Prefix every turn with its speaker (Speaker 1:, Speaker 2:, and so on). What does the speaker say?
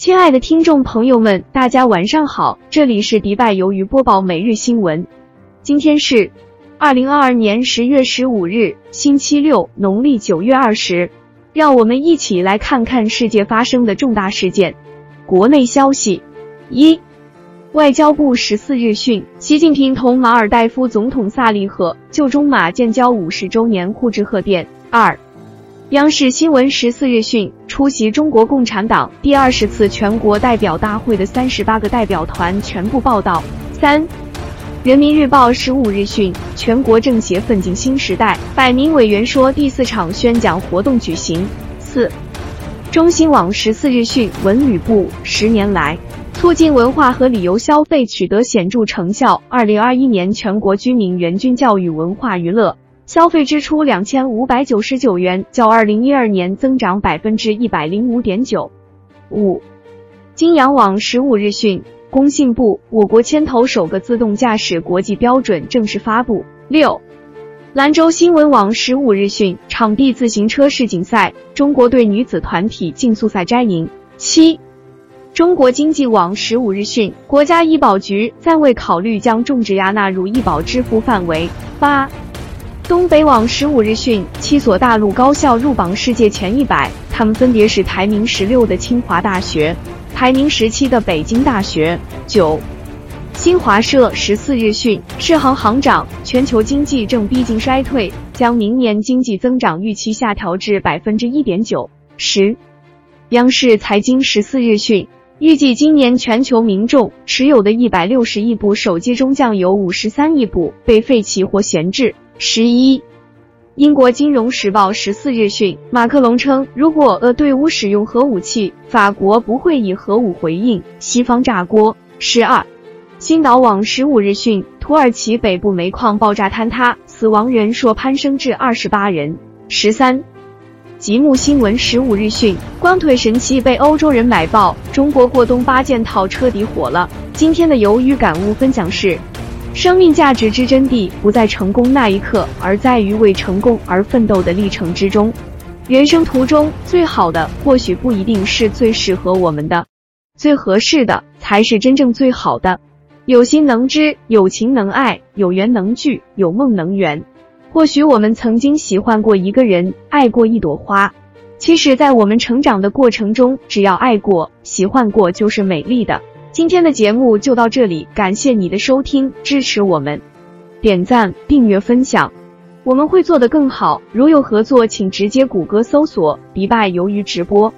Speaker 1: 亲爱的听众朋友们，大家晚上好，这里是迪拜鱿鱼播报每日新闻。今天是二零二二年十月十五日，星期六，农历九月二十。让我们一起来看看世界发生的重大事件。国内消息：一、外交部十四日讯，习近平同马尔代夫总统萨利赫就中马建交五十周年互致贺电。二、央视新闻十四日讯，出席中国共产党第二十次全国代表大会的三十八个代表团全部报道。三、人民日报十五日讯，全国政协奋进新时代百名委员说第四场宣讲活动举行。四、中新网十四日讯，文旅部十年来促进文化和旅游消费取得显著成效，二零二一年全国居民人均教育文化娱乐。消费支出两千五百九十九元，较二零一二年增长百分之一百零五点九。五，金阳网十五日讯，工信部，我国牵头首个自动驾驶国际标准正式发布。六，兰州新闻网十五日讯，场地自行车世锦赛，中国队女子团体竞速赛摘银。七，中国经济网十五日讯，国家医保局暂未考虑将种植牙纳入医保支付范围。八。东北网十五日讯，七所大陆高校入榜世界前一百，他们分别是排名十六的清华大学，排名十七的北京大学。九，新华社十四日讯，世行行长，全球经济正逼近衰退，将明年经济增长预期下调至百分之一点九。十，央视财经十四日讯，预计今年全球民众持有的一百六十亿部手机中，将有五十三亿部被废弃或闲置。十一，英国金融时报十四日讯，马克龙称，如果俄队伍使用核武器，法国不会以核武回应西方炸锅。十二，星岛网十五日讯，土耳其北部煤矿爆炸坍塌，死亡人数攀升至二十八人。十三，极目新闻十五日讯，光腿神器被欧洲人买爆，中国过冬八件套彻底火了。今天的鱿鱼感悟分享是。生命价值之真谛不在成功那一刻，而在于为成功而奋斗的历程之中。人生途中最好的，或许不一定是最适合我们的，最合适的才是真正最好的。有心能知，有情能爱，有缘能聚，有梦能圆。或许我们曾经喜欢过一个人，爱过一朵花。其实，在我们成长的过程中，只要爱过、喜欢过，就是美丽的。今天的节目就到这里，感谢你的收听，支持我们，点赞、订阅、分享，我们会做得更好。如有合作，请直接谷歌搜索“迪拜鱿鱼直播”。